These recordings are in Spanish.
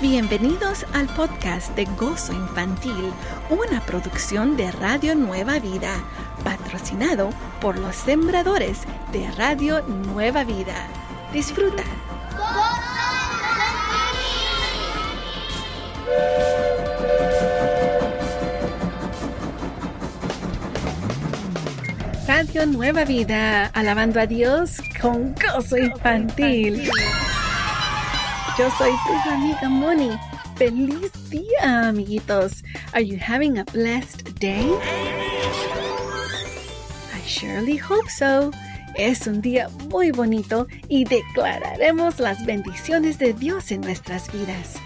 Bienvenidos al podcast de Gozo Infantil, una producción de Radio Nueva Vida, patrocinado por los sembradores de Radio Nueva Vida. Disfruta. Radio Nueva Vida, alabando a Dios con gozo infantil. Yo soy tu amiga Moni. Feliz día, amiguitos. Are you having a blessed day? I surely hope so. Es un día muy bonito y declararemos las bendiciones de Dios en nuestras vidas.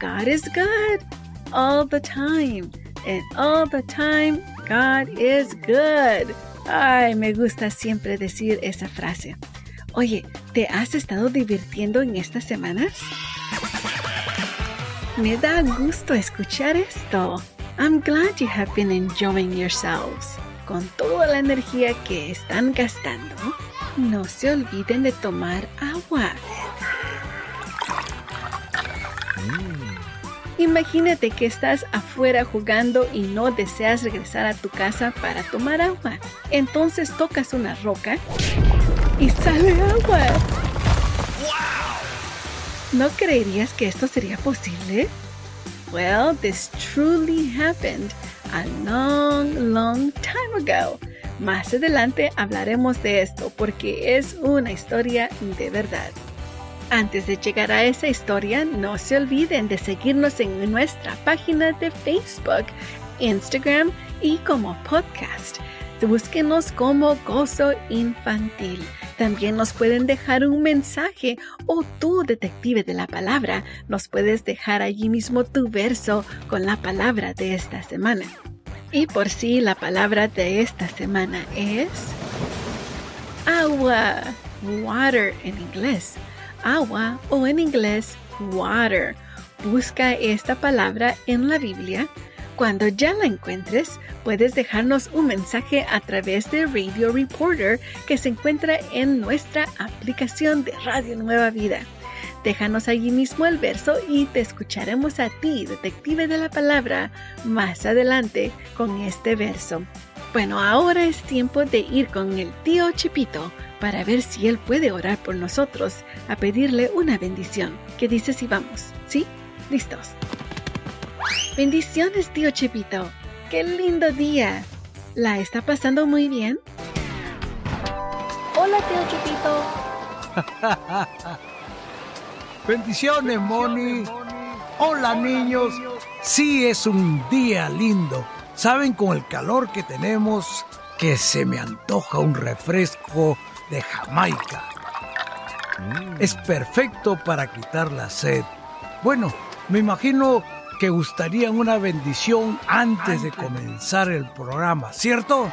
God is good all the time. And all the time, God is good. Ay, me gusta siempre decir esa frase. Oye, ¿te has estado divirtiendo en estas semanas? Me da gusto escuchar esto. I'm glad you have been enjoying yourselves. Con toda la energía que están gastando, no se olviden de tomar agua. Imagínate que estás afuera jugando y no deseas regresar a tu casa para tomar agua. Entonces tocas una roca y sale agua. ¿No creerías que esto sería posible? Well, this truly happened a long, long time ago. Más adelante hablaremos de esto porque es una historia de verdad. Antes de llegar a esa historia, no se olviden de seguirnos en nuestra página de Facebook, Instagram y como podcast. Búsquenos como Gozo Infantil. También nos pueden dejar un mensaje o tú, detective de la palabra, nos puedes dejar allí mismo tu verso con la palabra de esta semana. Y por si la palabra de esta semana es agua, water en inglés, agua o en inglés water. Busca esta palabra en la Biblia cuando ya la encuentres, puedes dejarnos un mensaje a través de Radio Reporter que se encuentra en nuestra aplicación de Radio Nueva Vida. Déjanos allí mismo el verso y te escucharemos a ti, detective de la palabra, más adelante con este verso. Bueno, ahora es tiempo de ir con el tío Chipito para ver si él puede orar por nosotros, a pedirle una bendición. ¿Qué dices si vamos? ¿Sí? ¿Listos? Bendiciones, tío Chepito. ¡Qué lindo día! ¿La está pasando muy bien? Hola, tío Chepito. Bendiciones, Moni. Hola, niños. Sí, es un día lindo. Saben, con el calor que tenemos, que se me antoja un refresco de Jamaica. Es perfecto para quitar la sed. Bueno, me imagino que gustarían una bendición antes de comenzar el programa, ¿cierto?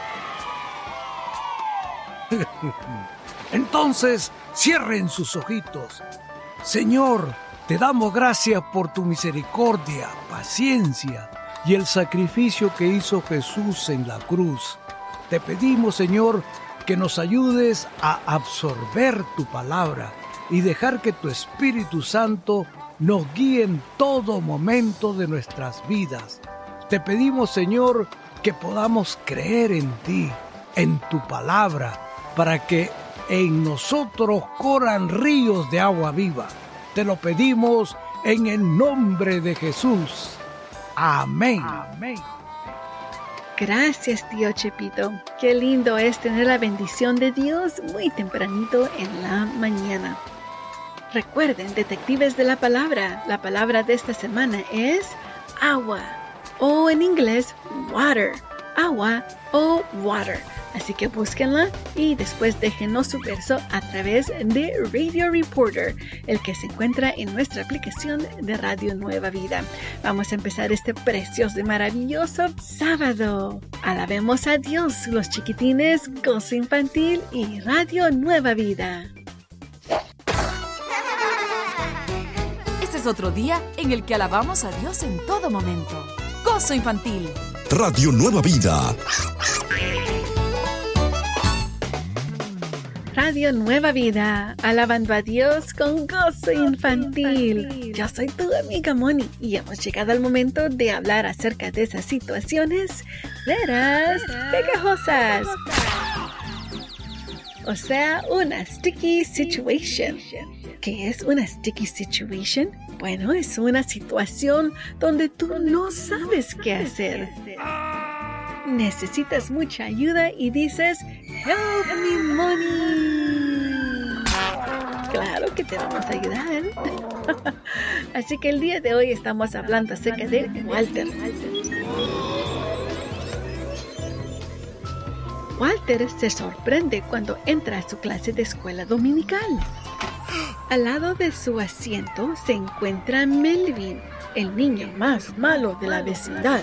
Entonces, cierren sus ojitos. Señor, te damos gracias por tu misericordia, paciencia y el sacrificio que hizo Jesús en la cruz. Te pedimos, Señor, que nos ayudes a absorber tu palabra y dejar que tu Espíritu Santo nos guíe en todo momento de nuestras vidas. Te pedimos, Señor, que podamos creer en ti, en tu palabra, para que en nosotros corran ríos de agua viva. Te lo pedimos en el nombre de Jesús. Amén. Amén. Gracias, tío Chepito. Qué lindo es tener la bendición de Dios muy tempranito en la mañana. Recuerden, detectives de la palabra, la palabra de esta semana es agua o en inglés water, agua o water. Así que búsquenla y después déjenos su verso a través de Radio Reporter, el que se encuentra en nuestra aplicación de Radio Nueva Vida. Vamos a empezar este precioso y maravilloso sábado. Alabemos a Dios, los chiquitines, Gozo Infantil y Radio Nueva Vida. Otro día en el que alabamos a Dios en todo momento. Gozo infantil. Radio Nueva Vida. Radio Nueva Vida, alabando a Dios con gozo infantil. Yo soy tu amiga Moni y hemos llegado al momento de hablar acerca de esas situaciones veras pegajosas. O sea, una sticky situation. ¿Qué es una sticky situation? Bueno, es una situación donde tú no sabes qué hacer necesitas mucha ayuda y dices, Help me money. Claro que te vamos a ayudar. Así que el día de hoy estamos hablando acerca de Walter. Walter se sorprende cuando entra a su clase de escuela dominical. Al lado de su asiento se encuentra Melvin, el niño más malo de la vecindad.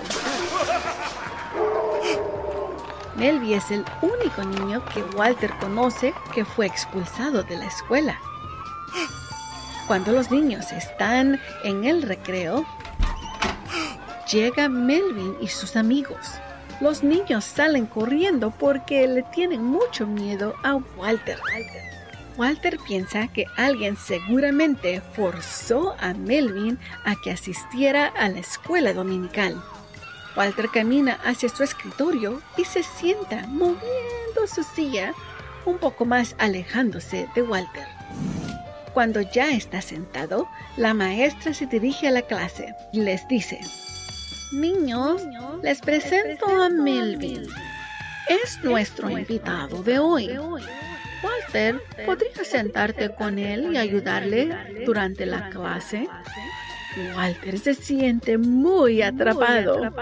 Melvi es el único niño que Walter conoce que fue expulsado de la escuela. Cuando los niños están en el recreo, llega Melvin y sus amigos. Los niños salen corriendo porque le tienen mucho miedo a Walter. Walter piensa que alguien seguramente forzó a Melvin a que asistiera a la escuela dominical. Walter camina hacia su escritorio y se sienta moviendo su silla un poco más alejándose de Walter. Cuando ya está sentado, la maestra se dirige a la clase y les dice, Niños, les presento a Melvin. Es nuestro invitado de hoy. Walter, ¿podría sentarte con él y ayudarle durante la clase? Walter se siente muy atrapado.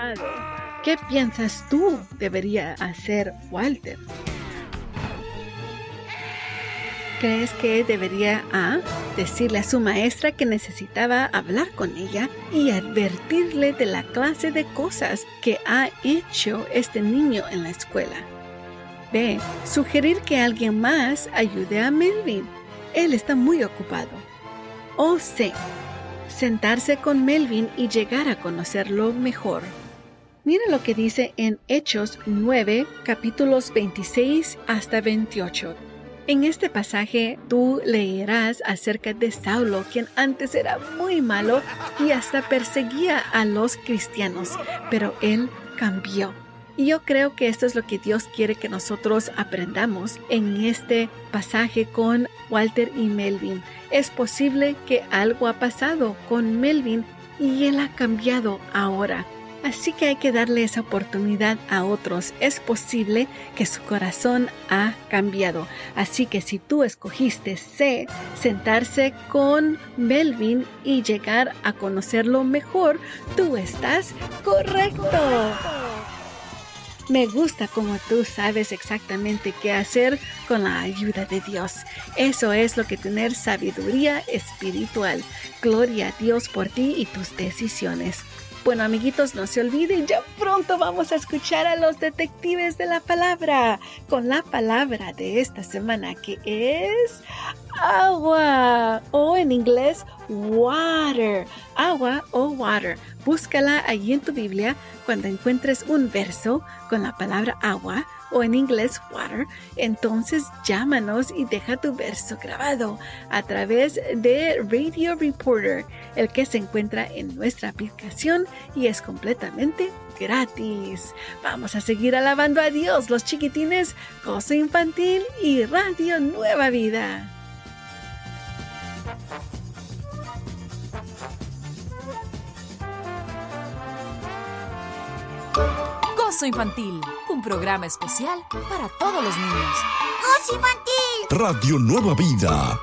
¿Qué piensas tú debería hacer Walter? ¿Crees que debería A. decirle a su maestra que necesitaba hablar con ella y advertirle de la clase de cosas que ha hecho este niño en la escuela? B. Sugerir que alguien más ayude a Melvin. Él está muy ocupado. O C sentarse con Melvin y llegar a conocerlo mejor. Mira lo que dice en Hechos 9, capítulos 26 hasta 28. En este pasaje tú leerás acerca de Saulo, quien antes era muy malo y hasta perseguía a los cristianos, pero él cambió. Y yo creo que esto es lo que Dios quiere que nosotros aprendamos en este pasaje con Walter y Melvin. Es posible que algo ha pasado con Melvin y él ha cambiado ahora. Así que hay que darle esa oportunidad a otros. Es posible que su corazón ha cambiado. Así que si tú escogiste C, sentarse con Melvin y llegar a conocerlo mejor, tú estás correcto. Me gusta como tú sabes exactamente qué hacer con la ayuda de Dios. Eso es lo que tener sabiduría espiritual. Gloria a Dios por ti y tus decisiones. Bueno, amiguitos, no se olviden, ya pronto vamos a escuchar a los detectives de la palabra con la palabra de esta semana que es agua o en inglés water, agua o water. Búscala allí en tu Biblia cuando encuentres un verso con la palabra agua o en inglés water, entonces llámanos y deja tu verso grabado a través de Radio Reporter, el que se encuentra en nuestra aplicación y es completamente gratis. Vamos a seguir alabando a Dios, los chiquitines, Cosa Infantil y Radio Nueva Vida. Gozo Infantil, un programa especial para todos los niños. Gozo Infantil. Radio Nueva Vida.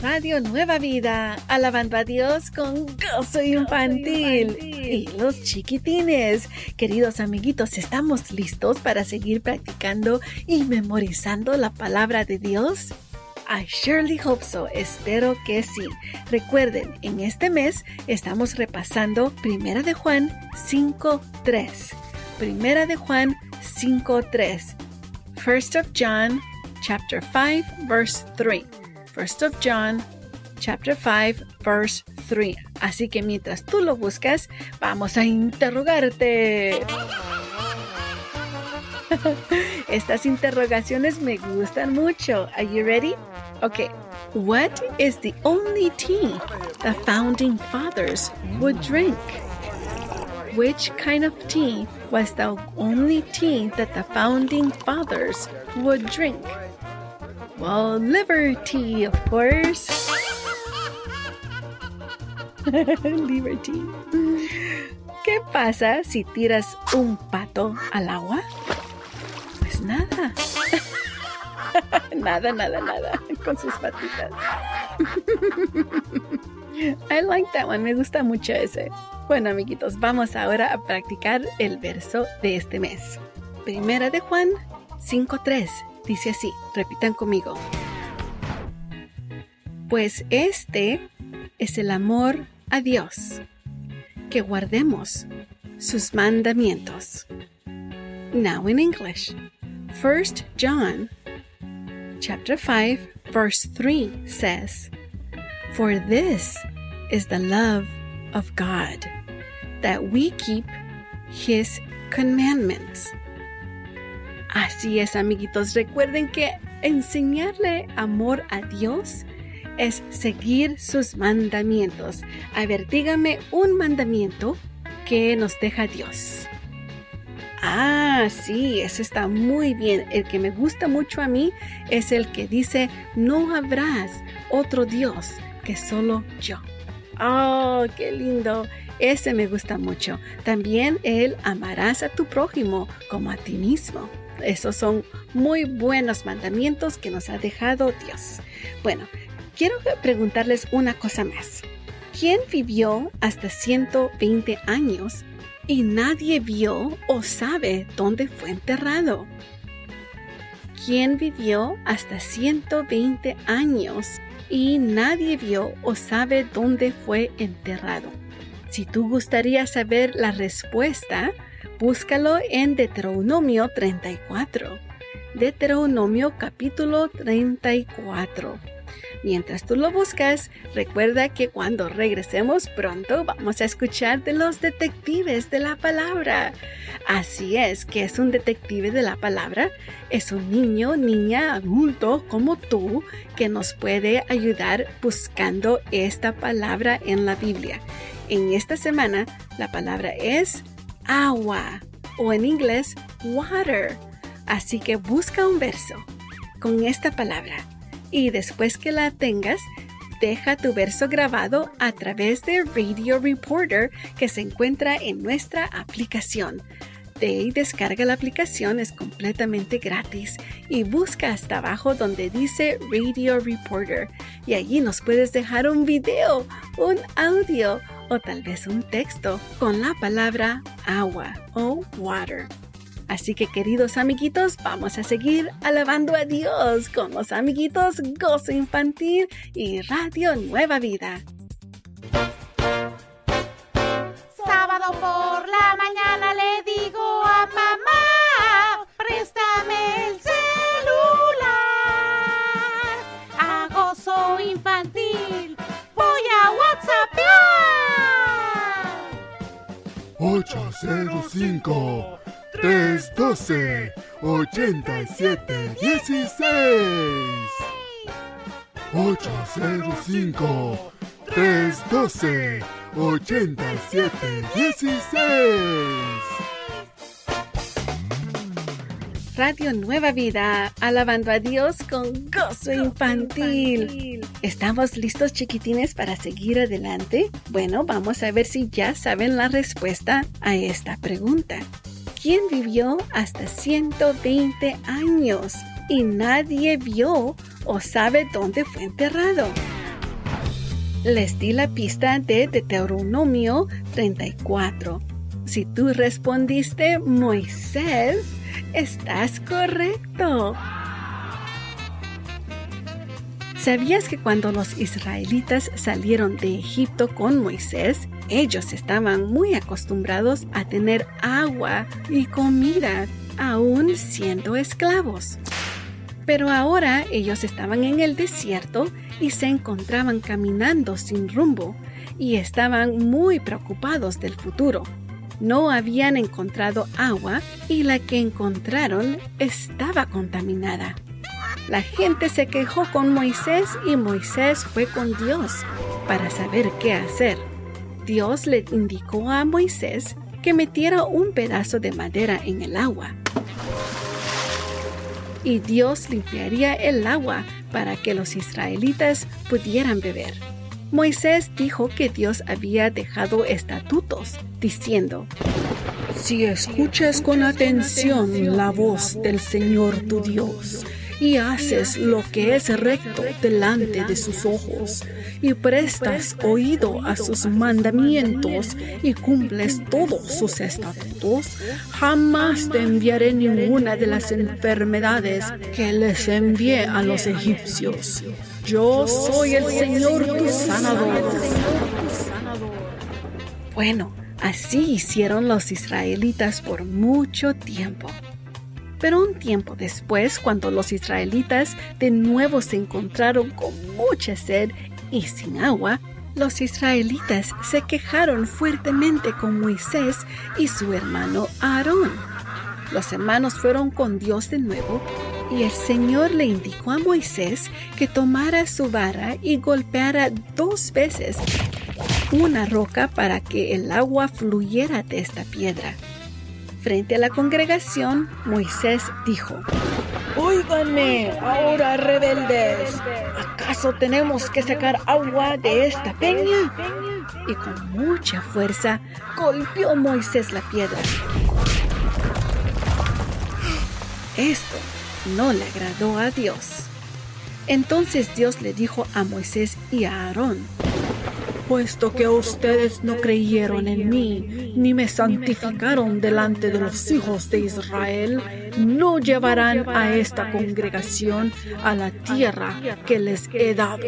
Radio Nueva Vida, alabando a Dios con gozo infantil. Y los chiquitines, queridos amiguitos, ¿estamos listos para seguir practicando y memorizando la palabra de Dios? I surely hope so. Espero que sí. Recuerden, en este mes estamos repasando Primera de Juan 5.3. Primera de Juan 5.3. First of John chapter 5 verse 3. First of John chapter 5 verse 3. Así que mientras tú lo buscas, vamos a interrogarte. Estas interrogaciones me gustan mucho. Are you ready? Okay. What is the only tea the founding fathers would drink? Which kind of tea was the only tea that the founding fathers would drink? Well, liver tea, of course. liver tea. ¿Qué pasa si tiras un pato al agua? Pues nada. nada, nada, nada con sus patitas. I like that one. Me gusta mucho ese. Bueno, amiguitos, vamos ahora a practicar el verso de este mes. Primera de Juan 5.3 dice así, repitan conmigo. Pues este es el amor a Dios, que guardemos sus mandamientos. Now in English. 1 John chapter 5 verse 3 says, For this is the love of God, that we keep his commandments. Así es, amiguitos. Recuerden que enseñarle amor a Dios es seguir sus mandamientos. A ver, dígame un mandamiento que nos deja Dios. Ah, sí, ese está muy bien. El que me gusta mucho a mí es el que dice, no habrás otro Dios que solo yo. Oh, qué lindo. Ese me gusta mucho. También el amarás a tu prójimo como a ti mismo. Esos son muy buenos mandamientos que nos ha dejado Dios. Bueno, quiero preguntarles una cosa más. ¿Quién vivió hasta 120 años y nadie vio o sabe dónde fue enterrado? ¿Quién vivió hasta 120 años y nadie vio o sabe dónde fue enterrado? Si tú gustaría saber la respuesta, Búscalo en Deuteronomio 34. Deuteronomio capítulo 34. Mientras tú lo buscas, recuerda que cuando regresemos pronto vamos a escuchar de los detectives de la palabra. Así es que es un detective de la palabra, es un niño, niña, adulto como tú que nos puede ayudar buscando esta palabra en la Biblia. En esta semana la palabra es agua o en inglés water. Así que busca un verso con esta palabra y después que la tengas, deja tu verso grabado a través de Radio Reporter que se encuentra en nuestra aplicación. De ahí descarga la aplicación, es completamente gratis y busca hasta abajo donde dice Radio Reporter y allí nos puedes dejar un video, un audio o tal vez un texto con la palabra agua o water. Así que queridos amiguitos, vamos a seguir alabando a Dios con los amiguitos Gozo Infantil y Radio Nueva Vida. Sábado por la mañana le digo a mamá, préstame el celular. A Gozo Infantil voy a WhatsApp. 805 312 87 16 805 312 87 16 Radio Nueva Vida, alabando a Dios con gozo infantil. ¿Estamos listos chiquitines para seguir adelante? Bueno, vamos a ver si ya saben la respuesta a esta pregunta. ¿Quién vivió hasta 120 años y nadie vio o sabe dónde fue enterrado? Les di la pista de Deuteronomio 34. Si tú respondiste Moisés, estás correcto. ¿Sabías que cuando los israelitas salieron de Egipto con Moisés, ellos estaban muy acostumbrados a tener agua y comida, aún siendo esclavos? Pero ahora ellos estaban en el desierto y se encontraban caminando sin rumbo y estaban muy preocupados del futuro. no habían encontrado agua y la que encontraron estaba contaminada. La gente se quejó con Moisés y Moisés fue con Dios para saber qué hacer. Dios le indicó a Moisés que metiera un pedazo de madera en el agua. Y Dios limpiaría el agua para que los israelitas pudieran beber. Moisés dijo que Dios había dejado estatutos, diciendo, Si escuchas con atención la voz del Señor tu Dios, y haces lo que es recto delante de sus ojos, y prestas oído a sus mandamientos y cumples todos sus estatutos, jamás te enviaré ninguna de las enfermedades que les envié a los egipcios. Yo soy el Señor tu sanador. Bueno, así hicieron los israelitas por mucho tiempo. Pero un tiempo después, cuando los israelitas de nuevo se encontraron con mucha sed y sin agua, los israelitas se quejaron fuertemente con Moisés y su hermano Aarón. Los hermanos fueron con Dios de nuevo y el Señor le indicó a Moisés que tomara su vara y golpeara dos veces una roca para que el agua fluyera de esta piedra. Frente a la congregación, Moisés dijo, Óiganme, ahora rebeldes, ¿acaso tenemos que sacar agua de esta peña? Y con mucha fuerza golpeó Moisés la piedra. Esto no le agradó a Dios. Entonces Dios le dijo a Moisés y a Aarón, puesto que ustedes no creyeron en mí, ni me santificaron delante de los hijos de Israel, no llevarán a esta congregación a la tierra que les he dado.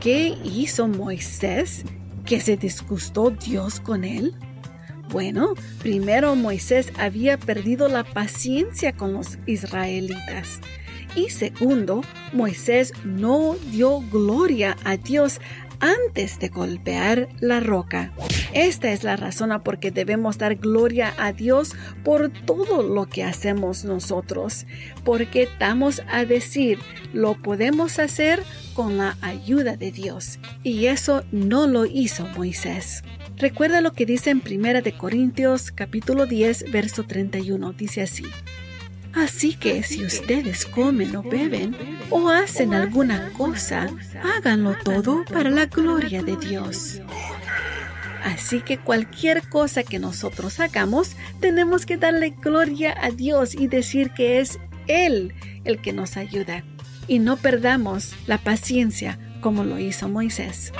¿Qué hizo Moisés? ¿Que se disgustó Dios con él? Bueno, primero Moisés había perdido la paciencia con los israelitas. Y segundo, Moisés no dio gloria a Dios antes de golpear la roca. Esta es la razón a por qué debemos dar gloria a Dios por todo lo que hacemos nosotros, porque damos a decir, lo podemos hacer con la ayuda de Dios. Y eso no lo hizo Moisés. Recuerda lo que dice en 1 de Corintios capítulo 10 verso 31. Dice así: Así que si ustedes comen o beben o hacen alguna cosa, háganlo todo para la gloria de Dios. Así que cualquier cosa que nosotros hagamos, tenemos que darle gloria a Dios y decir que es Él el que nos ayuda. Y no perdamos la paciencia como lo hizo Moisés.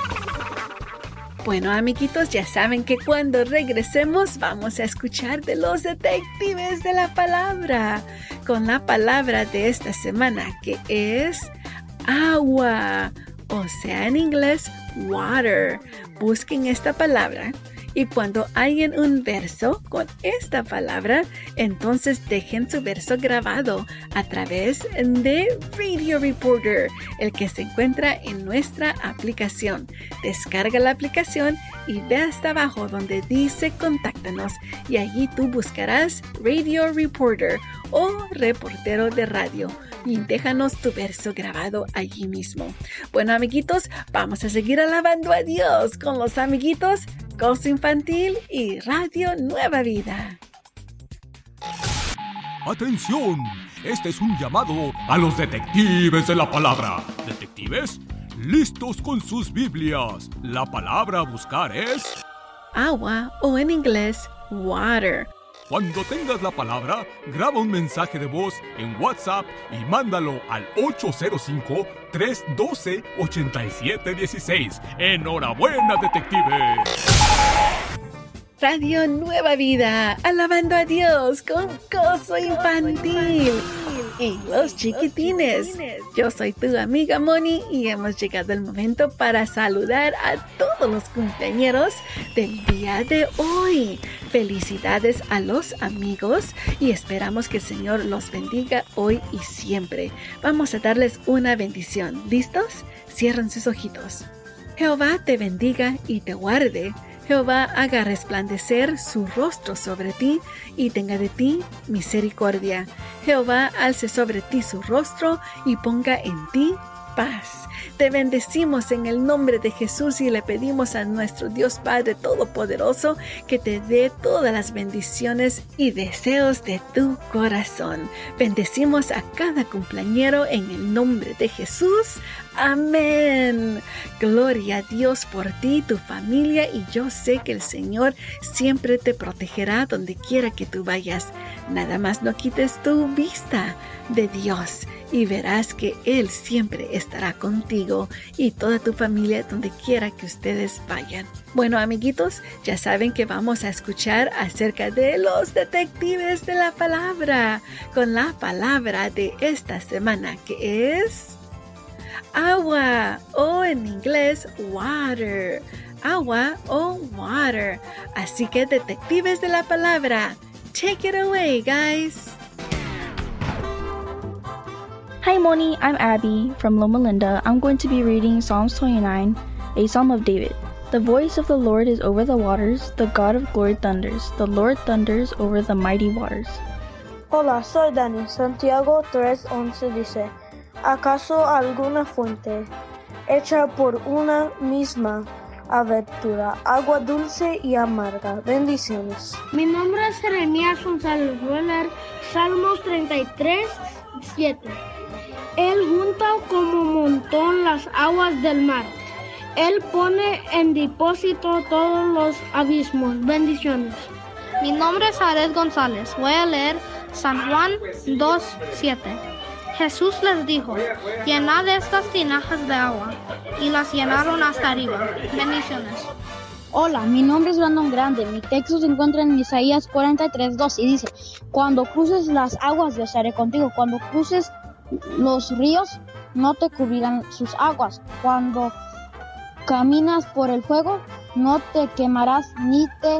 Bueno, amiguitos, ya saben que cuando regresemos vamos a escuchar de los detectives de la palabra con la palabra de esta semana que es agua, o sea en inglés water. Busquen esta palabra y cuando hayan un verso con esta palabra, entonces dejen su verso grabado a través de Radio Reporter, el que se encuentra en nuestra aplicación. Descarga la aplicación y ve hasta abajo donde dice contáctanos y allí tú buscarás Radio Reporter o reportero de radio y déjanos tu verso grabado allí mismo. Bueno, amiguitos, vamos a seguir alabando a Dios con los amiguitos Gozo Infantil y Radio Nueva Vida. ¡Atención! Este es un llamado a los detectives de la palabra. ¿Detectives? Listos con sus Biblias. La palabra a buscar es... Agua o en inglés, water. Cuando tengas la palabra, graba un mensaje de voz en WhatsApp y mándalo al 805-312-8716. ¡Enhorabuena, detective! Radio Nueva Vida, alabando a Dios con gozo infantil y los chiquitines. Yo soy tu amiga Moni y hemos llegado el momento para saludar a todos los compañeros del día de hoy. Felicidades a los amigos y esperamos que el Señor los bendiga hoy y siempre. Vamos a darles una bendición. ¿Listos? Cierren sus ojitos. Jehová te bendiga y te guarde. Jehová haga resplandecer su rostro sobre ti y tenga de ti misericordia. Jehová alce sobre ti su rostro y ponga en ti paz. Te bendecimos en el nombre de Jesús y le pedimos a nuestro Dios Padre Todopoderoso que te dé todas las bendiciones y deseos de tu corazón. Bendecimos a cada cumpleañero en el nombre de Jesús. Amén. Gloria a Dios por ti, tu familia y yo sé que el Señor siempre te protegerá donde quiera que tú vayas. Nada más no quites tu vista de Dios y verás que Él siempre estará contigo y toda tu familia donde quiera que ustedes vayan. Bueno, amiguitos, ya saben que vamos a escuchar acerca de los detectives de la palabra con la palabra de esta semana que es agua o en inglés water. Agua o water. Así que detectives de la palabra, take it away, guys. Hi, Moni. I'm Abby from Loma Linda. I'm going to be reading Psalms 29, a psalm of David. The voice of the Lord is over the waters, the God of glory thunders. The Lord thunders over the mighty waters. Hola, soy Dani. Santiago 3:11 dice, ¿acaso alguna fuente hecha por una misma abertura, agua dulce y amarga? Bendiciones. Mi nombre es Jeremías González. Voy Salmos 33, 7. Él junta como montón las aguas del mar. Él pone en depósito todos los abismos. Bendiciones. Mi nombre es Ares González. Voy a leer San Juan 2.7. Jesús les dijo, llenad estas tinajas de agua. Y las llenaron hasta arriba. Bendiciones. Hola, mi nombre es Brandon Grande. Mi texto se encuentra en Isaías 43.2 y dice, cuando cruces las aguas yo estaré contigo. Cuando cruces los ríos no te cubrirán sus aguas. Cuando caminas por el fuego, no te quemarás ni te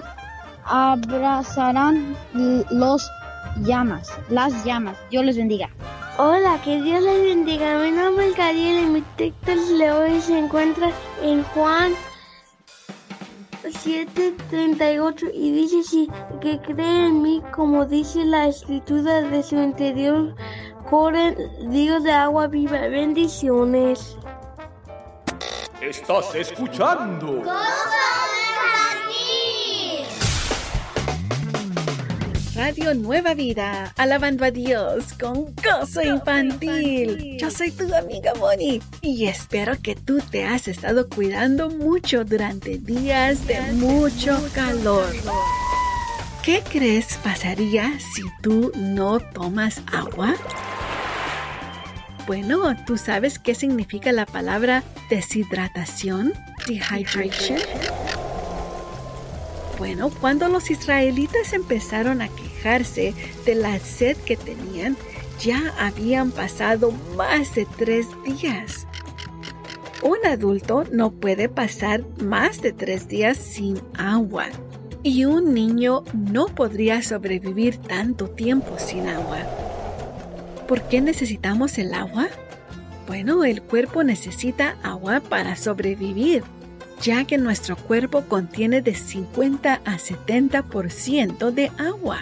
abrazarán los llamas, las llamas. Dios les bendiga. Hola, que Dios les bendiga. Mi nombre es Gabriel y mi texto de hoy se encuentra en Juan 7:38 y dice que cree en mí como dice la escritura de su interior corren ríos de agua viva. Bendiciones. Estás escuchando. Radio Nueva Vida, alabando a Dios con gozo infantil. Yo soy tu amiga Moni y espero que tú te has estado cuidando mucho durante días de mucho calor. ¿Qué crees pasaría si tú no tomas agua? Bueno, ¿tú sabes qué significa la palabra deshidratación? Dehydration. Bueno, cuando los israelitas empezaron a quejarse de la sed que tenían, ya habían pasado más de tres días. Un adulto no puede pasar más de tres días sin agua y un niño no podría sobrevivir tanto tiempo sin agua. ¿Por qué necesitamos el agua? Bueno, el cuerpo necesita agua para sobrevivir ya que nuestro cuerpo contiene de 50 a 70% de agua.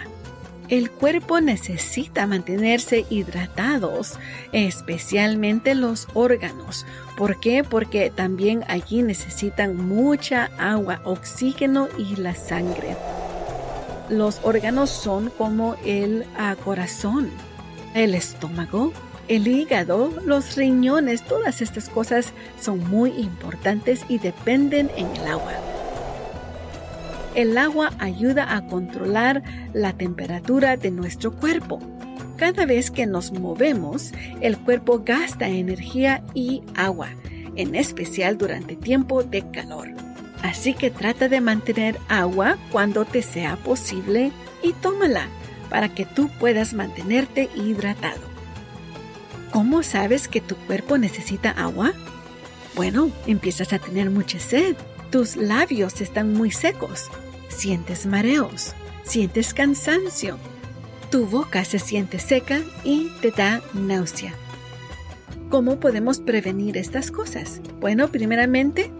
El cuerpo necesita mantenerse hidratados, especialmente los órganos. ¿Por qué? Porque también allí necesitan mucha agua, oxígeno y la sangre. Los órganos son como el ah, corazón, el estómago, el hígado, los riñones, todas estas cosas son muy importantes y dependen en el agua. El agua ayuda a controlar la temperatura de nuestro cuerpo. Cada vez que nos movemos, el cuerpo gasta energía y agua, en especial durante tiempo de calor. Así que trata de mantener agua cuando te sea posible y tómala para que tú puedas mantenerte hidratado. ¿Cómo sabes que tu cuerpo necesita agua? Bueno, empiezas a tener mucha sed. Tus labios están muy secos. Sientes mareos. Sientes cansancio. Tu boca se siente seca y te da náusea. ¿Cómo podemos prevenir estas cosas? Bueno, primeramente,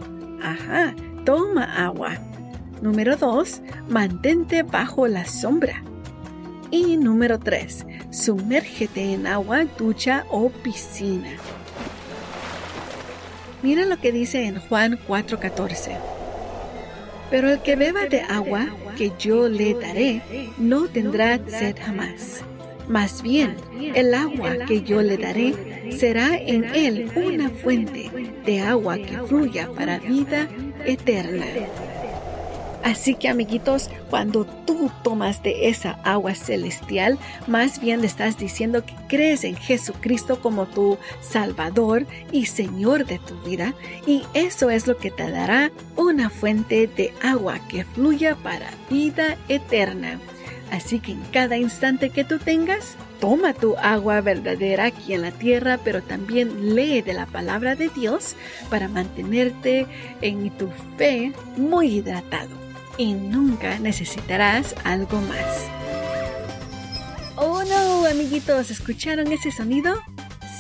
ajá, toma agua. Número 2. Mantente bajo la sombra. Y número 3. Sumérgete en agua, ducha o piscina. Mira lo que dice en Juan 4:14. Pero el que beba de agua que yo le daré, no tendrá sed jamás. Más bien, el agua que yo le daré será en él una fuente de agua que fluya para vida eterna. Así que amiguitos, cuando tú tomas de esa agua celestial, más bien le estás diciendo que crees en Jesucristo como tu Salvador y Señor de tu vida, y eso es lo que te dará una fuente de agua que fluya para vida eterna. Así que en cada instante que tú tengas, toma tu agua verdadera aquí en la tierra, pero también lee de la palabra de Dios para mantenerte en tu fe muy hidratado y nunca necesitarás algo más. Oh no, amiguitos, ¿escucharon ese sonido?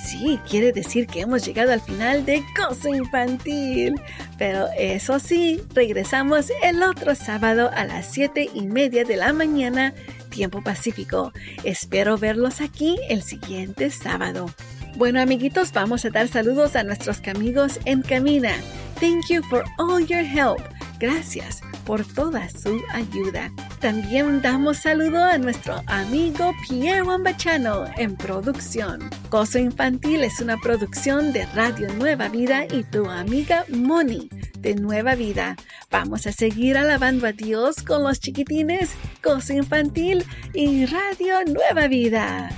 Sí, quiere decir que hemos llegado al final de Gozo Infantil. Pero eso sí, regresamos el otro sábado a las 7 y media de la mañana, tiempo pacífico. Espero verlos aquí el siguiente sábado. Bueno, amiguitos, vamos a dar saludos a nuestros amigos en Camina. Thank you for all your help. Gracias por toda su ayuda. También damos saludo a nuestro amigo Pierre Wambachano en producción. Gozo Infantil es una producción de Radio Nueva Vida y tu amiga Moni de Nueva Vida. Vamos a seguir alabando a Dios con los chiquitines, Gozo Infantil y Radio Nueva Vida.